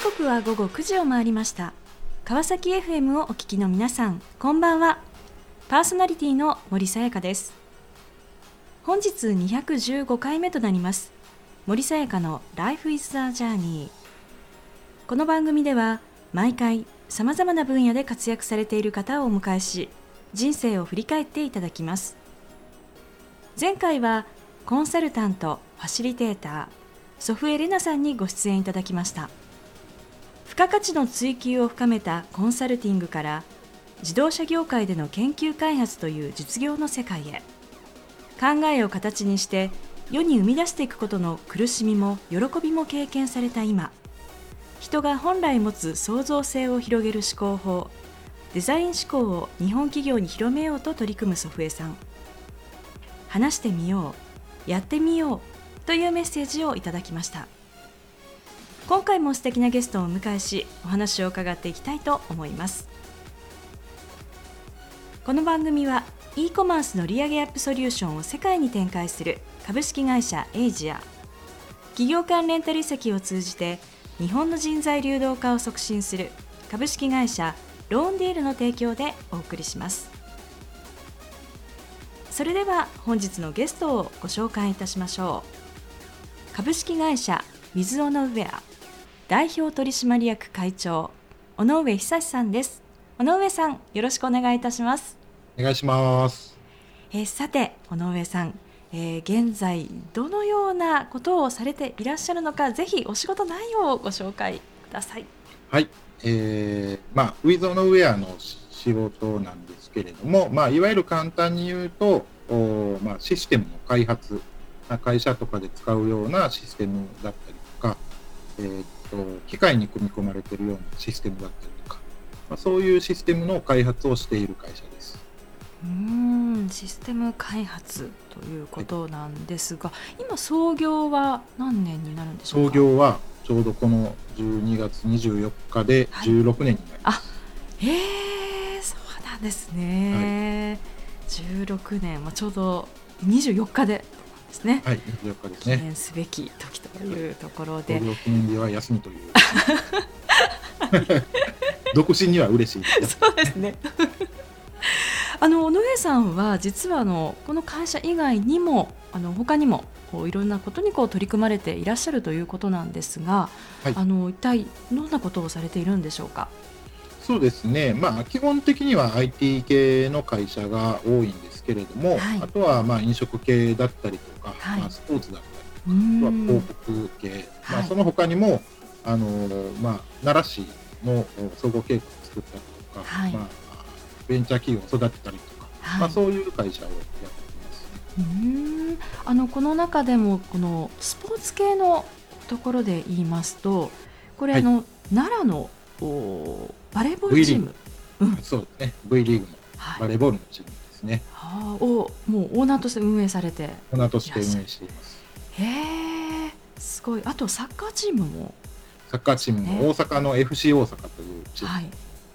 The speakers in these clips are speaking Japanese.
時刻は午後9時を回りました。川崎 FM をお聞きの皆さんこんばんは。パーソナリティの森さやかです。本日215回目となります。森さやかの Life is a Journey この番組では毎回さまざまな分野で活躍されている方をお迎えし人生を振り返っていただきます。前回はコンサルタントファシリテーター祖父江玲奈さんにご出演いただきました。付加価値の追求を深めたコンサルティングから自動車業界での研究開発という実業の世界へ。考えを形にして世に生み出していくことの苦しみも喜びも経験された今。人が本来持つ創造性を広げる思考法デザイン思考を日本企業に広めようと取り組む祖父江さん。話してみようやってみようというメッセージをいただきました。今回も素敵なゲストをお迎えしお話を伺っていきたいと思います。この番組は e コマースの利上げアップソリューションを世界に展開する株式会社エイジア。企業間レンタル移籍を通じて日本の人材流動化を促進する株式会社ローンディールの提供でお送りします。それでは本日のゲストをご紹介いたしましょう。株式会社水尾の上ア。代表取締役会長尾上久さんです。尾上さんよろしくお願いいたします。お願いします。えー、さて尾上さんえー、現在どのようなことをされていらっしゃるのかぜひお仕事内容をご紹介ください。はい、えー、まあウィズオノウェアの仕事なんですけれども、まあいわゆる簡単に言うと、おまあシステムの開発、会社とかで使うようなシステムだったりとか、えー、っと機械に組み込まれているようなシステムだったりとか、まあ、そういうシステムの開発をしている会社です。うんシステム開発ということなんですが、はい、今創業は何年になるんでしょう創業はちょうどこの12月24日で16年になります。はい、へえそうなんですね。はい、16年、まあ、ちょうど24日でですね。はい、24日ですね。記念すべき時というところで。創業記念日は休みという。独身には嬉しい。そうですね。あの尾上さんは実はあのこの会社以外にもあの他にもこういろんなことにこう取り組まれていらっしゃるということなんですが、はい、あの一体どんなことをされているんでしょうか？そうですね、まあ、基本的には IT 系の会社が多いんですけれども、はい、あとはまあ飲食系だったりとか、はい、まあ、スポーツだったりとか、あとは広告系、まあ、その他にも、あのまあ、奈良市の総合計画を作ったりとか、まあ、ベンチャー企業を育てたりとか、はい、まあ、そういう会社をやっています。うん。あのこの中でもこのスポーツ系のところで言いますとこれ、はい、あの奈良のおバレーボールチーム、うん、そうですね。V リーグのバレーボールのチームですね、はい、をもうオーナーとして運営されてオーナーとして運営しています。へえすごい。あとサッカーチームも。サッカーチームも大阪の FC 大阪というチーム、はい。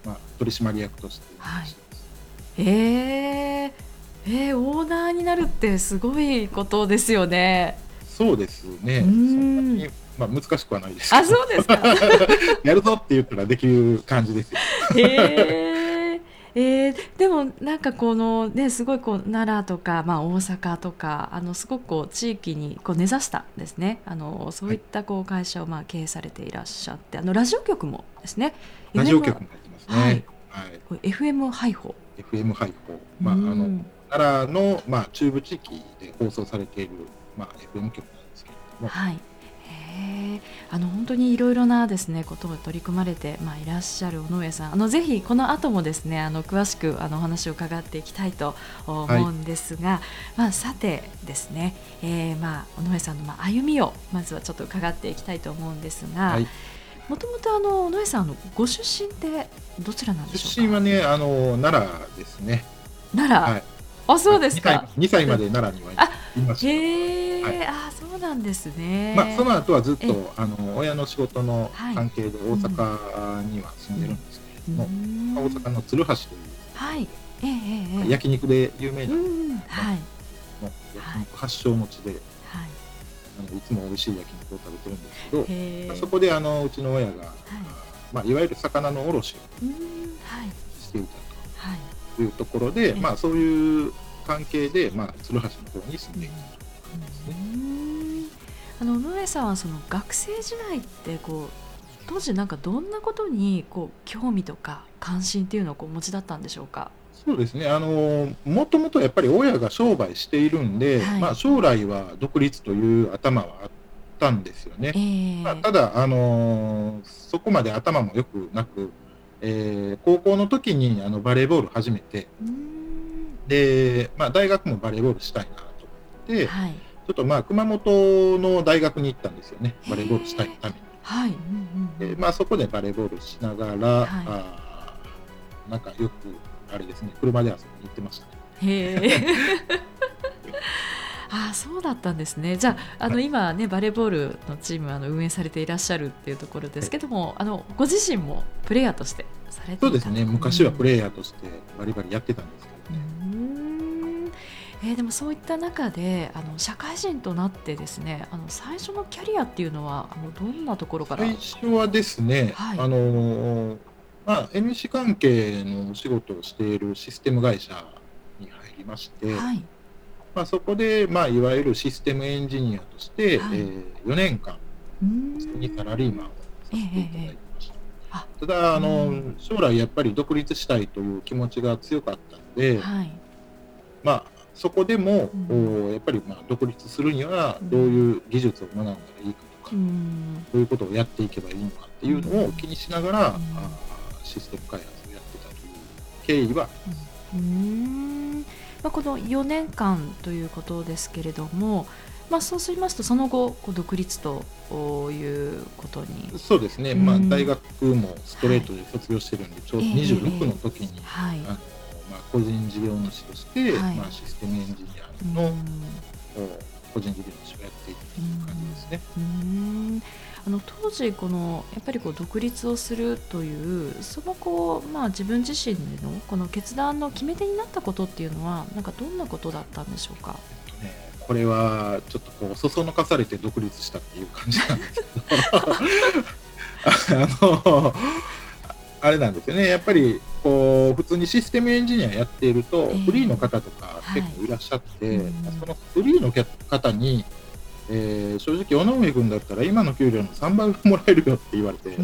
まあ、取締役として、はい、えー、えー、オーナーになるってすごいことですよね。そうですね。そんなにまあ難しくはないですあ、そうですか。やるぞって言ったらできる感じですよ。えー、えー、でもなんかこのねすごいこう奈良とかまあ大阪とかあのすごくこう地域にこう根ざしたですねあのそういったこう会社をまあ経営されていらっしゃって、はい、あのラジオ局もですね。ラジオ局もやってますね。はい。はい、FM 配報。FM 配報、まあ、あの奈良の、まあ、中部地域で放送されている、まあ、FM 局なんですけれども。はいへあの本当にいろいろなですねことを取り組まれて、まあ、いらっしゃる尾上さんあのぜひこの後もですねあの詳しくあのお話を伺っていきたいと思うんですが、はい、まあ、さてですね、えー、まあ尾上さんのまあ歩みをまずはちょっと伺っていきたいと思うんですが。はいもともとあの野江さんのご出身ってどちらなんでしょう出身はねあの奈良ですね。奈良？はい、あそうですか。二歳まで奈良にはいました。へえ、はい、あそうなんですね。まあその後はずっとあの親の仕事の関係で大阪には住んでるんですけれども、うん、大阪の鶴橋というはい。ええええ焼肉で有名な、うん、はい。の発祥持ちで。はい。あのいつも美味しい焼肉を食べてるんですけど、まあ、そこであのうちの親が、はい。まあ、いわゆる魚の卸をしていたとい。うところで、まあ、そういう関係で、まあ、鶴橋の方に住んでいたというですね。あの野上さんはその学生時代ってこう当時なんかどんなことにこう興味とか関心っていうのをこうお持ちだったんでしょうか？そうですね。あのもともとやっぱり親が商売しているんで、はい、まあ、将来は独立という頭はあったんですよね、えー、まあ、ただあのそこまで頭もよくなく、えー、高校の時にあのバレーボール始めてで、まあ、大学もバレーボールしたいなと思って、はい、ちょっとまあ熊本の大学に行ったんですよね。バレーボールしたいために。はい。うんうん、でまあ、そこでバレーボールしながら、はい、あなんかよくあれですね車で遊びに行ってましたね。へえあそうだったんですね。じゃあ、あの、はい、今ね、バレーボールのチームあの運営されていらっしゃるっていうところですけども、はい、あのご自身もプレイヤーとしてされてそうですね。昔はプレイヤーとしてバリバリやってたんですけどね。えー、でもそういった中であの社会人となってですねあの最初のキャリアっていうのはあのどんなところから？最初はですね、はい、あのまあ、NC 関係のお仕事をしているシステム会社に入りまして、はい、まあ、そこで、まあ、いわゆるシステムエンジニアとして、はい、えー、4年間にサラリーマンをさせていただいてた。だあの将来やっぱり独立したいという気持ちが強かったので、はい、まあそこでも、うん、やっぱりまあ独立するにはどういう技術を学んだらいいかとか、うん、どういうことをやっていけばいいのかっていうのを気にしながら、うん、あシステム開発をやってたという経緯は。うん、まあ、この4年間ということですけれども、まあ、そうしますとその後こう独立ということに。そうですね、まあ、大学もストレートで卒業してるんで、はい、ちょうど26の時に、はい、あのまあ、個人事業主として、はい、まあ、システムエンジニアの、個人事業主をやっていくという感じですね。うん。あの当時このやっぱりこう独立をするというそのこう、まあ、自分自身でのこの決断の決め手になったことっていうのはなんかどんなことだったんでしょうか、ね、これはちょっとこうそそのかされて独立したっていう感じなんですけど。あのあれなんですよね。やっぱりこう普通にシステムエンジニアやっていると、フリーの方とか結構いらっしゃって、はい、そのフリーの方にえー、正直、尾上君だったら今の給料の3倍もらえるよって言われて、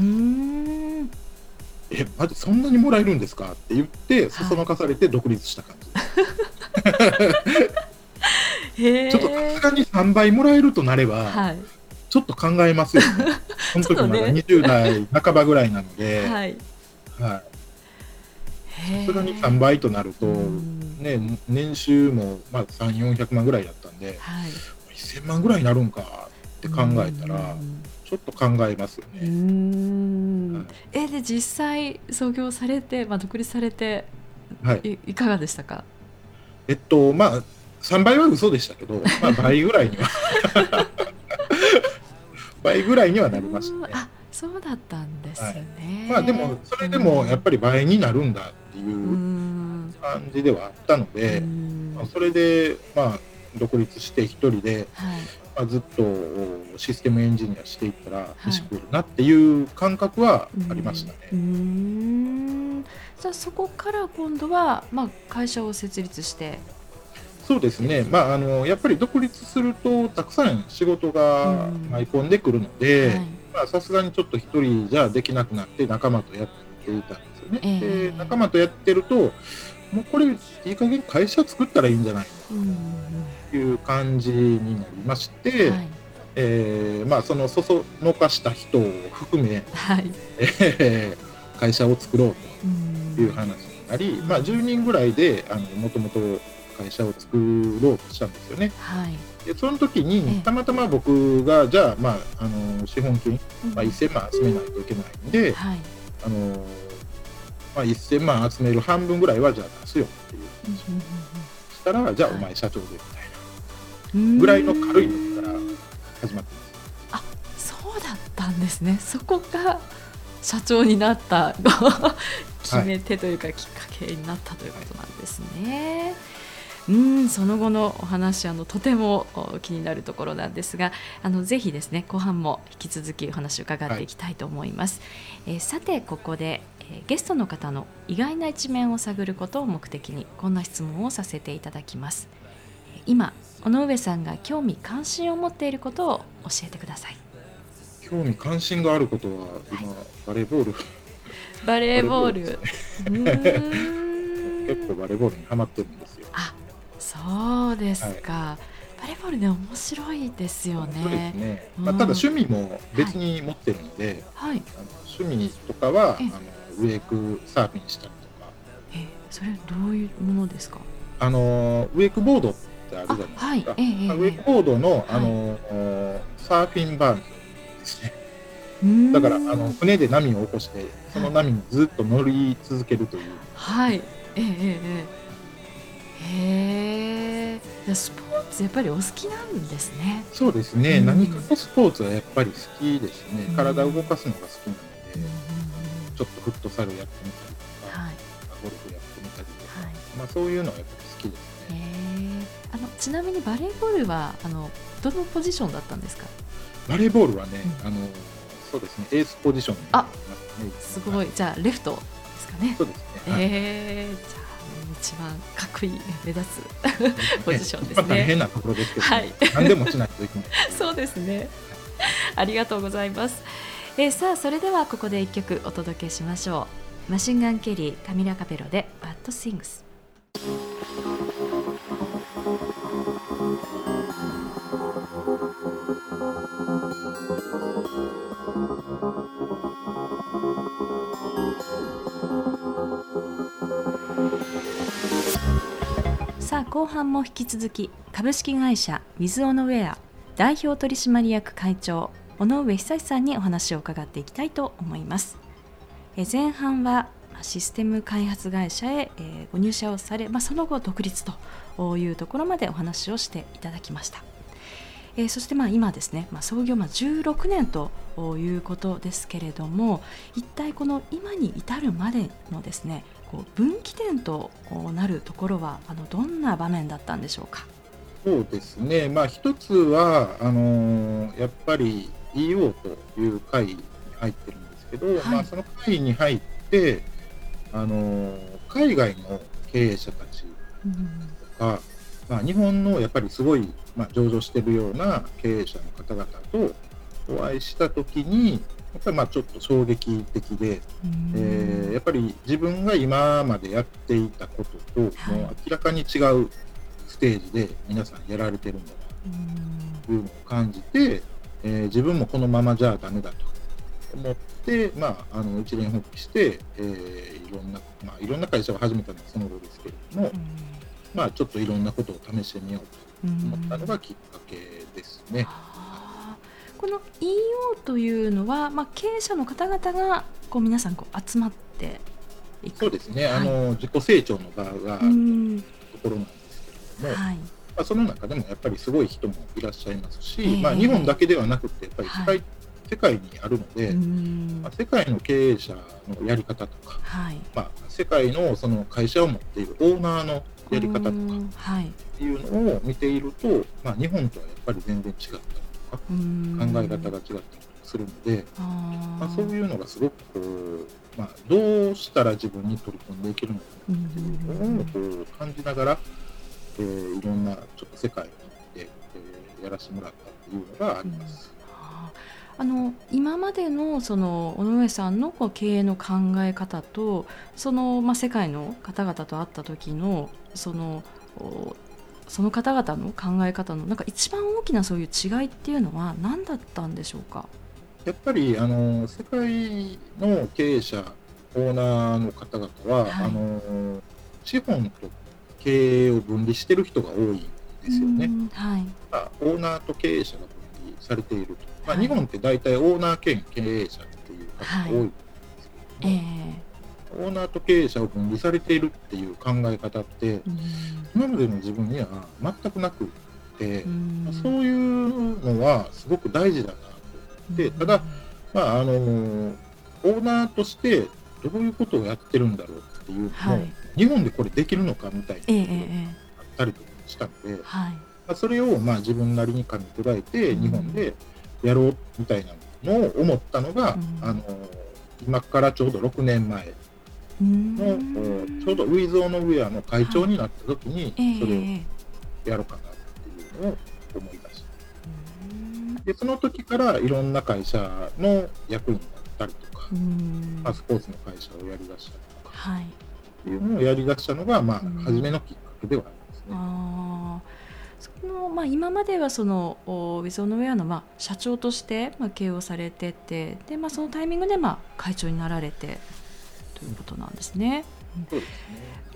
え、マジそんなにもらえるんですかって言って、そそのかされて独立した感じ。ちょっとさすがに3倍もらえるとなれば、はい、ちょっと考えますよね。その時まだ20代半ばぐらいなので、はい、はい。さすがに3倍となると、ね、年収もまあ3、400万ぐらいだったんで、はい、1000万ぐらいになるんかって考えたら、ちょっと考えますよね。はい、えで実際創業されて、まあ、独立されて、はい、いかがでしたか？えっとまあ3倍は嘘でしたけど、まあ、倍ぐらいには。倍ぐらいにはなりましたね。あそうだったんですね、はい、まあでもそれでもやっぱり倍になるんだっていう感じではあったので、まあ、それでまあ独立して一人で、はい、まあ、ずっとシステムエンジニアしていったら飯食えるなっていう感覚はありましたね。はい、うん。じゃあそこから今度は、まあ、会社を設立してそうですね、まあ、あのやっぱり独立するとたくさん仕事が舞い込んでくるのでさすがにちょっと一人じゃできなくなって仲間とやっていたんですよね。えー、で仲間とやってるともうこれいい加減会社作ったらいいんじゃないという感じになりまして、はい、えー、まあ、そのそそのかした人を含め、はい、えー、会社を作ろうという話になり、まあ、10人ぐらいでもともと会社を作ろうとしたんですよね。はい、でその時にたまたま僕がじゃあ,、まあ、あの資本金、まあ、1000万集めないといけないんで、はい、あのまあ、1000万集める半分ぐらいはじゃあ出すよっていう。したらじゃあお前社長でみたいなぐらいの軽いのから始まってます。あそうだったんですね。そこが社長になった 決め手というか、きっかけになったということなんですね。はいうんその後のお話あのとても気になるところなんですがあのぜひですね後半も引き続きお話を伺っていきたいと思います、はい、えー、さてここで、えー、ゲストの方の意外な一面を探ることを目的にこんな質問をさせていただきます。今尾上さんが興味関心を持っていることを教えてください。興味関心があることは今、はい、バレーボール。バレーボール 結構バレーボールにハマってるんですよ。あそうですか、はい、バレーボールね面白いですよね。そうですね。まあ、ただ趣味も別に持ってるので、はい、あの趣味とかはあのウェイクサーフィンしたりとか。え、それどういうものですか？あのウェイクボードってあるじゃないですか。はい、えー、ウェイクボードのあの、はい、サーフィンバーンですね。だからあの船で波を起こしてその波にずっと乗り続けるという。はい。ええええ。へえスポーツやっぱりお好きなんですね。そうですね、うん、何かとスポーツはやっぱり好きですね、うん、体を動かすのが好きなので、うん、ちょっとフットサルやってみたりとか、はい、ゴルフやってみたりとか、はい、まあ、そういうのはやっぱり好きですね。あのちなみにバレーボールはあのどのポジションだったんですか？バレーボールはね、あのそうですね。エースポジションになりますね。すごい。じゃあレフトですかねそうですね、はい、えー、じゃ一番かっこいい目立つ ポジションですね。大変なところですけど、はい、何でもしないといけない。そうですね。ありがとうございます。えー、さあそれではここで一曲お届けしましょう。マシンガンケリーカミラカペロでバッドシングス。さあ後半も引き続き株式会社ウィズオノウェア代表取締役会長尾上久さんにお話を伺っていきたいと思います。え前半はシステム開発会社へ、えご入社をされ、まあ、その後独立というところまでお話をしていただきました。えー、そしてまあ今ですね、まあ、創業まあ16年ということですけれども一体この今に至るまでのですねこう分岐点となるところはあのどんな場面だったんでしょうか？そうですね、まあ、一つはあのー、やっぱり EO という会に入ってるんですけど、はい、まあ、その会に入って、あのー、海外の経営者たちとか、うん、まあ、日本のやっぱりすごい、まあ、上場してるような経営者の方々とお会いしたときに、やっぱりまあちょっと衝撃的で、えー、やっぱり自分が今までやっていたことと、もう明らかに違うステージで皆さんやられてるんだなというのを感じて、えー、自分もこのままじゃダメだと思って、まあ、あの一連発起して、えー、いろんな、まあ、いろんな会社を始めたのはその後ですけれども、まあ、ちょっといろんなことを試してみようと思ったのがきっかけですね。この EO というのは、まあ、経営者の方々がこう皆さんこう集まっていく。そうですね、はい、あの自己成長の場があるところなんですけれども、はい。まあ、その中でもやっぱりすごい人もいらっしゃいますし、えー、まあ、日本だけではなくてやっぱり世界はい、世界にあるので、まあ、世界の経営者のやり方とか、はい。まあ、世界のその会社を持っているオーナーのやり方とかっていうのを見ていると、まあ、日本とはやっぱり全然違ったか考え方が違ったりするので、まあ、そういうのがすごくこう、まあ、どうしたら自分に取り組んでいけるのかっていうのを感じながら、えー、いろんなちょっと世界に行って、えー、やらせてもらったっていうのがあります。あの今までのその尾上さんのこう経営の考え方とその、まあ、世界の方々と会った時のそのその方々の考え方のなんか一番大きなそういう違いっていうのは何だったんでしょうか？やっぱりあの世界の経営者オーナーの方々は、はい、あの資本と経営を分離してる人が多いんですよね。はい、オーナーと経営者が分離されていると、まあ、日本って大体オーナー兼経営者っていう方が多いんですけども、はい。えーオーナーと経営者を分離されているっていう考え方って、うん、今までの自分には全くなくて、うん、そういうのはすごく大事だなと思って、ただ、まあ、あのオーナーとしてどういうことをやってるんだろうっていうのを、はい、日本でこれできるのかみたいなことがあったりとかしたので、はい、まあ、それをまあ自分なりに噛み砕いて日本でやろうみたいなのを思ったのが、うん、あの今からちょうど6年前の、ちょうどウィズ・オノ・ウェアの会長になった時に、それをやろうかなっていうのを思い出した。でその時からいろんな会社の役員になったりとか、まあ、スポーツの会社をやりだしたりとか、はい、っていうのをやりだしたのが、まあ、初めのきっかけではありますね。あそのまあ、今まではそのウィズ・オノ・ウェアのまあ社長としてまあ経営をされててで、まあ、そのタイミングでまあ会長になられてということなんですね。そうですね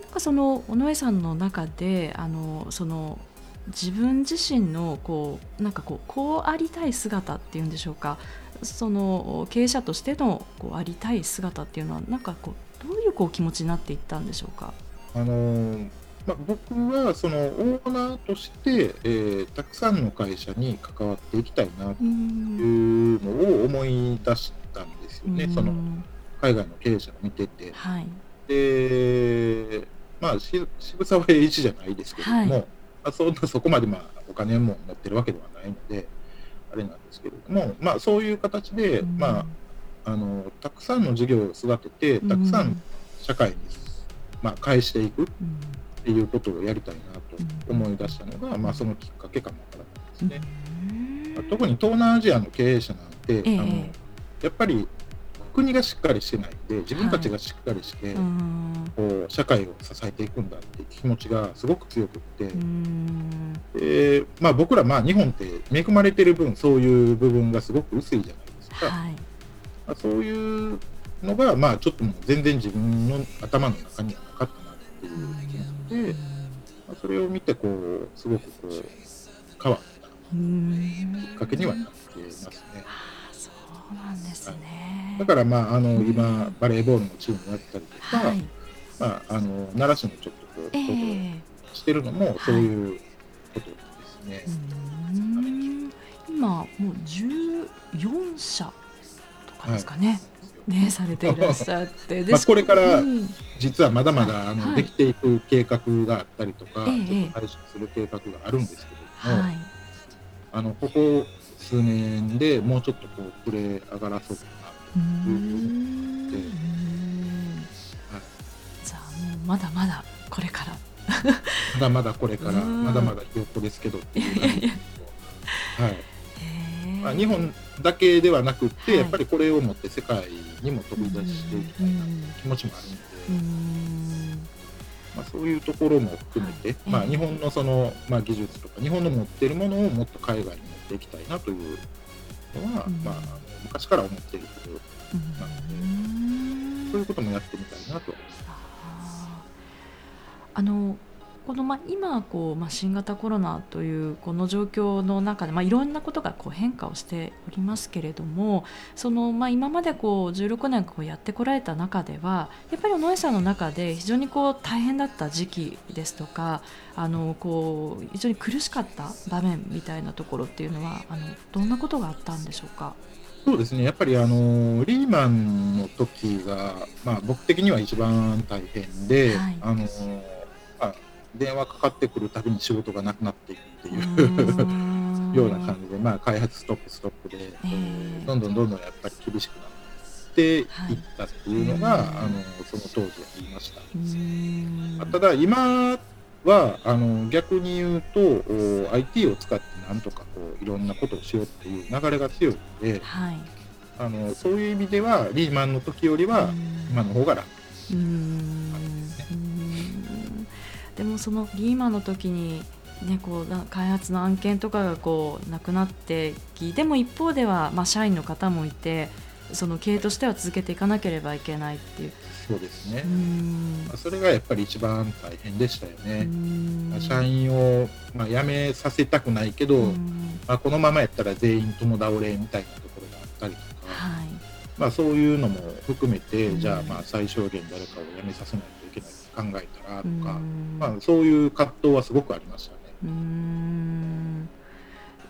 なんかその尾上さんの中であのその自分自身のこうなんかこうこうありたい姿っていうんでしょうかその経営者としてのこうありたい姿っていうのはなんかこうどういうこう気持ちになっていったんでしょうか？あのまあ、僕はそのオーナーとして、えー、たくさんの会社に関わっていきたいなというのを思い出したんですよね。その海外の経営者を見てて、はい、でまあ渋沢栄一じゃないですけれども、はい、まあ、そそこまでまあお金も持ってるわけではないのであれなんですけれども、まあ、そういう形で、うん、まあ、あのたくさんの事業を育ててたくさん社会に、まあ、返していくっていうことをやりたいなと思い出したのが、まあ、そのきっかけかもわからないですね。まあ、特に東南アジアの経営者なんて、えー、あのやっぱり国がしっかりしてないんで自分たちがしっかりして、はい、こう社会を支えていくんだっていう気持ちがすごく強くって。で、まあ、僕らまあ日本って恵まれてる分そういう部分がすごく薄いじゃないですか。はい、まあ、そういうのが、まあ、ちょっともう全然自分の頭の中にはなかったなっていう気がして、まあ、それを見てこうすごくこう変わったきっかけにはなってますね。そうなんですね。だからまああの今バレーボールのチームやったりとか、はい、まああの奈良市のちょっとこう、えー、してるのもそういうことですね。はい、今もう14社とかですかね。はい。ね、されていらっしゃって。まあこれから実はまだまだ、あのできていく計画があったりとか、ちょっと配信する計画があるんですけれども、あのここ数年でもうちょっとこう触れ上がらそうかなというふうに思って、はい、じゃあもうまだまだこれから。まだまだこれからまだまだひよっこですけどっていう感じです。はい。まあ、日本だけではなくって、はい、やっぱりこれを持って世界にも飛び出していきたいなという気持ちもあるので、まあ、そういうところも含めて、はい、まあ、日本のその、まあ、技術とか日本の持っているものをもっと海外に持っていきたいなというのは、うん、まあ、昔から思っていることなので、うん、そういうこともやってみたいなと。あのこのまあ今こうまあ新型コロナというこの状況の中でまあいろんなことがこう変化をしておりますけれどもそのまあ今までこう16年こうやってこられた中ではやっぱり尾上さんの中で非常にこう大変だった時期ですとかあのこう非常に苦しかった場面みたいなところっていうのはあのどんなことがあったんでしょうか？そうですねやっぱりあのリーマンの時が、まあ、僕的には一番大変で、はい、あの電話かかってくるたびに仕事がなくなっていくっていうような感じで、まあ、開発ストップストップで、えー、どんどんどんどんやっぱり厳しくなっていったっていうのが、はい、あのその当時ありました。ただ今はあの逆に言うと IT を使ってなんとかこういろんなことをしようっていう流れが強いので、はい、あのそういう意味ではリーマンの時よりは今の方が楽。でもそのリーマンの時にね、こう開発の案件とかがこうなくなってきでも一方では、まあ、社員の方もいてその経営としては続けていかなければいけないっていう。そうですね。まあ、それがやっぱり一番大変でしたよね、まあ、社員を、まあ、辞めさせたくないけど、まあ、このままやったら全員共倒れみたいなところがあったりとか、はい。まあ、そういうのも含めてじゃあまあ最小限誰かを辞めさせない考えたらとか、まあ、そういう葛藤はすごくありましたね。うん。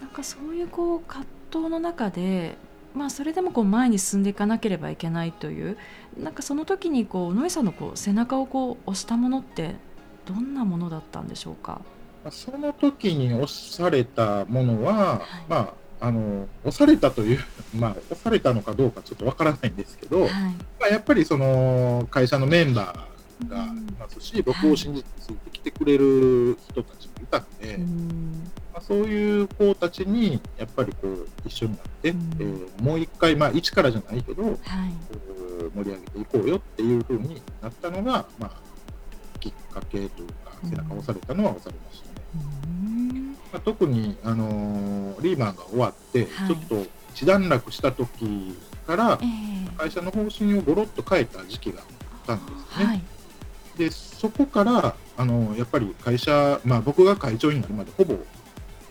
なんかそういうこう葛藤の中で、まあ、それでもこう前に進んでいかなければいけないというなんかその時にこう野井さんのこう背中をこう押したものってどんなものだったんでしょうか？その時に押されたものは、はい、まああの押されたという、まあ、押されたのかどうかちょっとわからないんですけど、はい、まあ、やっぱりその会社のメンバーがいますし、僕を信じてついてきてくれる人たちもいたので、まあ、そういう子たちにやっぱりこう一緒になって、えー、もう一回、まあ、一からじゃないけど、はい、盛り上げていこうよっていうふうになったのが、まあ、きっかけというか背中を押されたのは押されましたね。まあ、特に、あのー、リーマンが終わって、はい、ちょっと一段落した時から、会社の方針をごろっと変えた時期があったんですね。はい、でそこからあのやっぱり会社、まあ、僕が会長になるまでほぼ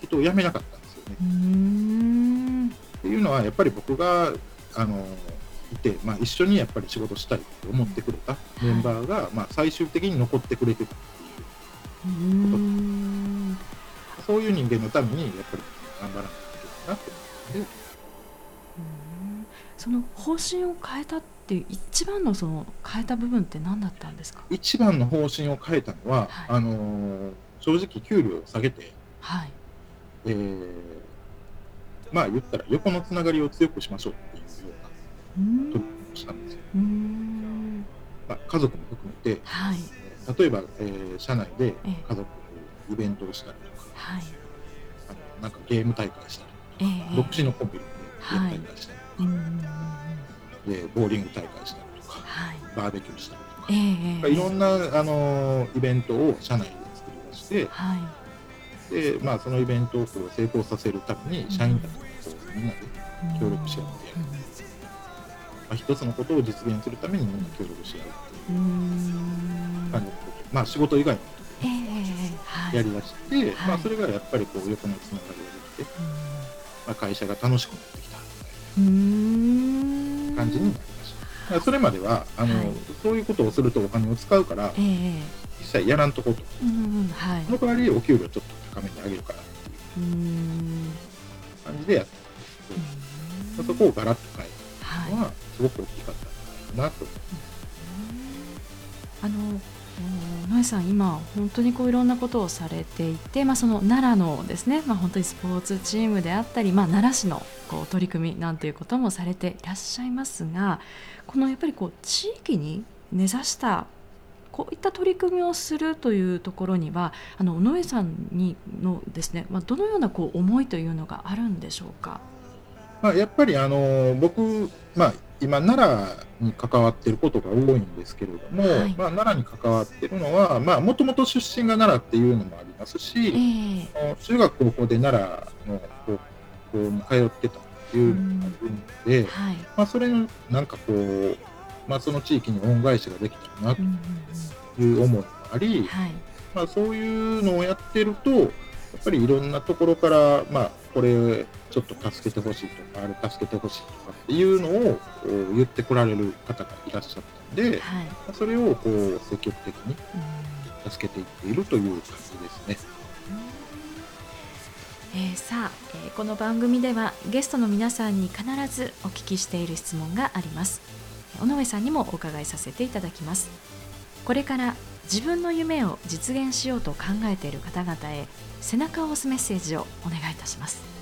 人を辞めなかったんですよね。っていうのはやっぱり僕があのいて、まあ、一緒にやっぱり仕事したいと思ってくれたメンバーが、まあ、最終的に残ってくれてたっていうこと。そういう人間のためにやっぱり頑張らないといけないなと思って。その方針を変えたっていう一番のその変えた部分って何だったんですか？一番の方針を変えたのは、はい、あのー、正直給料を下げて、はい。えー、まあ言ったら横のつながりを強くしましょうっていうような取りをしたんですよ。まあ、家族も含めて、はい、例えば、えー、社内で家族イベントをしたりとか、はい、あのなんかゲーム大会したりとか、えー、独自のコンビニでやったりしたりとか、でボーリング大会したりとか、はい、バーベキューしたりとか、えー、いろんな、あのイベントを社内で作り出して、はい、でまあ、そのイベントを成功させるために社員たちがみんなで協力し合ってやる、まあ、一つのことを実現するためにみんな協力し合うっていう感じのまあ、仕事以外のことをやりだして、えーはい、まあ、それがやっぱりこう横のつながりができて、まあ、会社が楽しくなってきた。みたいな感じになりました。それまではあの、はい、そういうことをするとお金を使うから、えー、実際やらんとこと、うんはい、その代わりお給料ちょっと高めにあげるからっていう感じでやってまそこをガラッと変えたのはすごく大きかったんじゃないかなと。思います。あの野江さん今本当にこういろんなことをされていて、まあ、その奈良のですね、まあ、本当にスポーツチームであったり、まあ、奈良市のこう取り組みなんていうこともされていらっしゃいますがこのやっぱりこう地域に根ざしたこういった取り組みをするというところにはあの尾上さんにのですね、まあ、どのようなこう思いというのがあるんでしょうか？まあ、やっぱりあの僕、まあ、今奈良に関わっていることが多いんですけれども、はい、まあ、奈良に関わっているのはもともと出身が奈良っていうのもありますし、えー、中学高校で奈良の高校に通ってたっていうのもあるので、はい、まあ、それのなんかこう、まあ、その地域に恩返しができたらなという思いもあり、はい、まあ、そういうのをやってるとやっぱりいろんなところから、まあ、これちょっと助けてほしいとか、あれ助けてほしいとかっていうのを言ってこられる方がいらっしゃったので、はい、それをこう積極的に助けていっているという感じですね。えー、さあ、えー、この番組ではゲストの皆さんに必ずお聞きしている質問があります。尾上さんにもお伺いさせていただきます。これから自分の夢を実現しようと考えている方々へ背中を押すメッセージをお願いいたします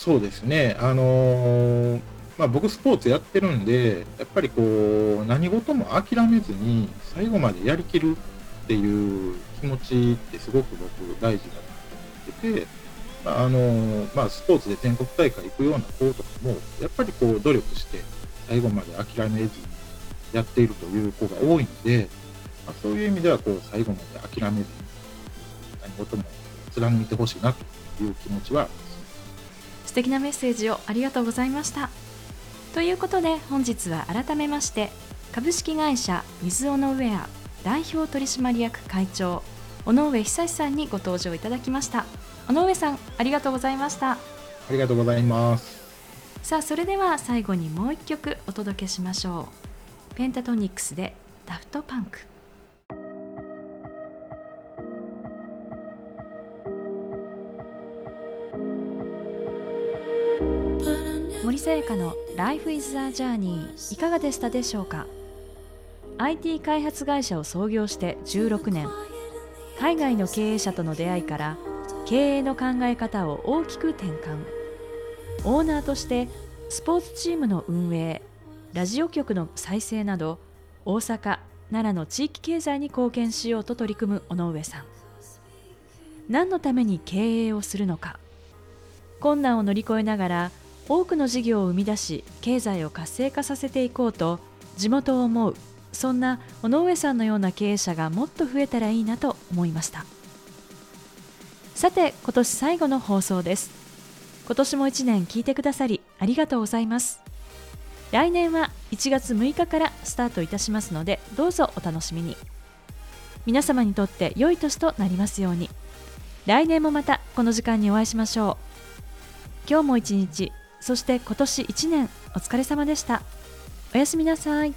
そうですね。あのー、まあ、僕スポーツやってるんでやっぱりこう何事も諦めずに最後までやりきるっていう気持ちってすごく僕大事だなと思ってて、まああのー、まあ、スポーツで全国大会行くような子とかもやっぱりこう努力して最後まで諦めずにやっているという子が多いので、まあ、そういう意味ではこう最後まで諦めずに何事も貫いてほしいなという気持ちは素敵なメッセージをありがとうございました。ということで本日は改めまして株式会社水尾のウェア代表取締役会長尾上久さんにご登場いただきました。尾上さんありがとうございました。ありがとうございます。さあそれでは最後にもう一曲お届けしましょう。ペンタトニックスでダフトパンク森さやかの Life is a Journey いかがでしたでしょうか？IT 開発会社を創業して16年。海外の経営者との出会いから経営の考え方を大きく転換。オーナーとしてスポーツチームの運営ラジオ局の再生など大阪奈良の地域経済に貢献しようと取り組む尾上さん。何のために経営をするのか。困難を乗り越えながら多くの事業を生み出し経済を活性化させていこうと地元を思うそんな尾上さんのような経営者がもっと増えたらいいなと思いました。さて今年最後の放送です。今年も1年聞いてくださりありがとうございます。来年は1月6日からスタートいたしますのでどうぞお楽しみに。皆様にとって良い年となりますように。来年もまたこの時間にお会いしましょう。今日も一日そして今年1年お疲れ様でしたおやすみなさい。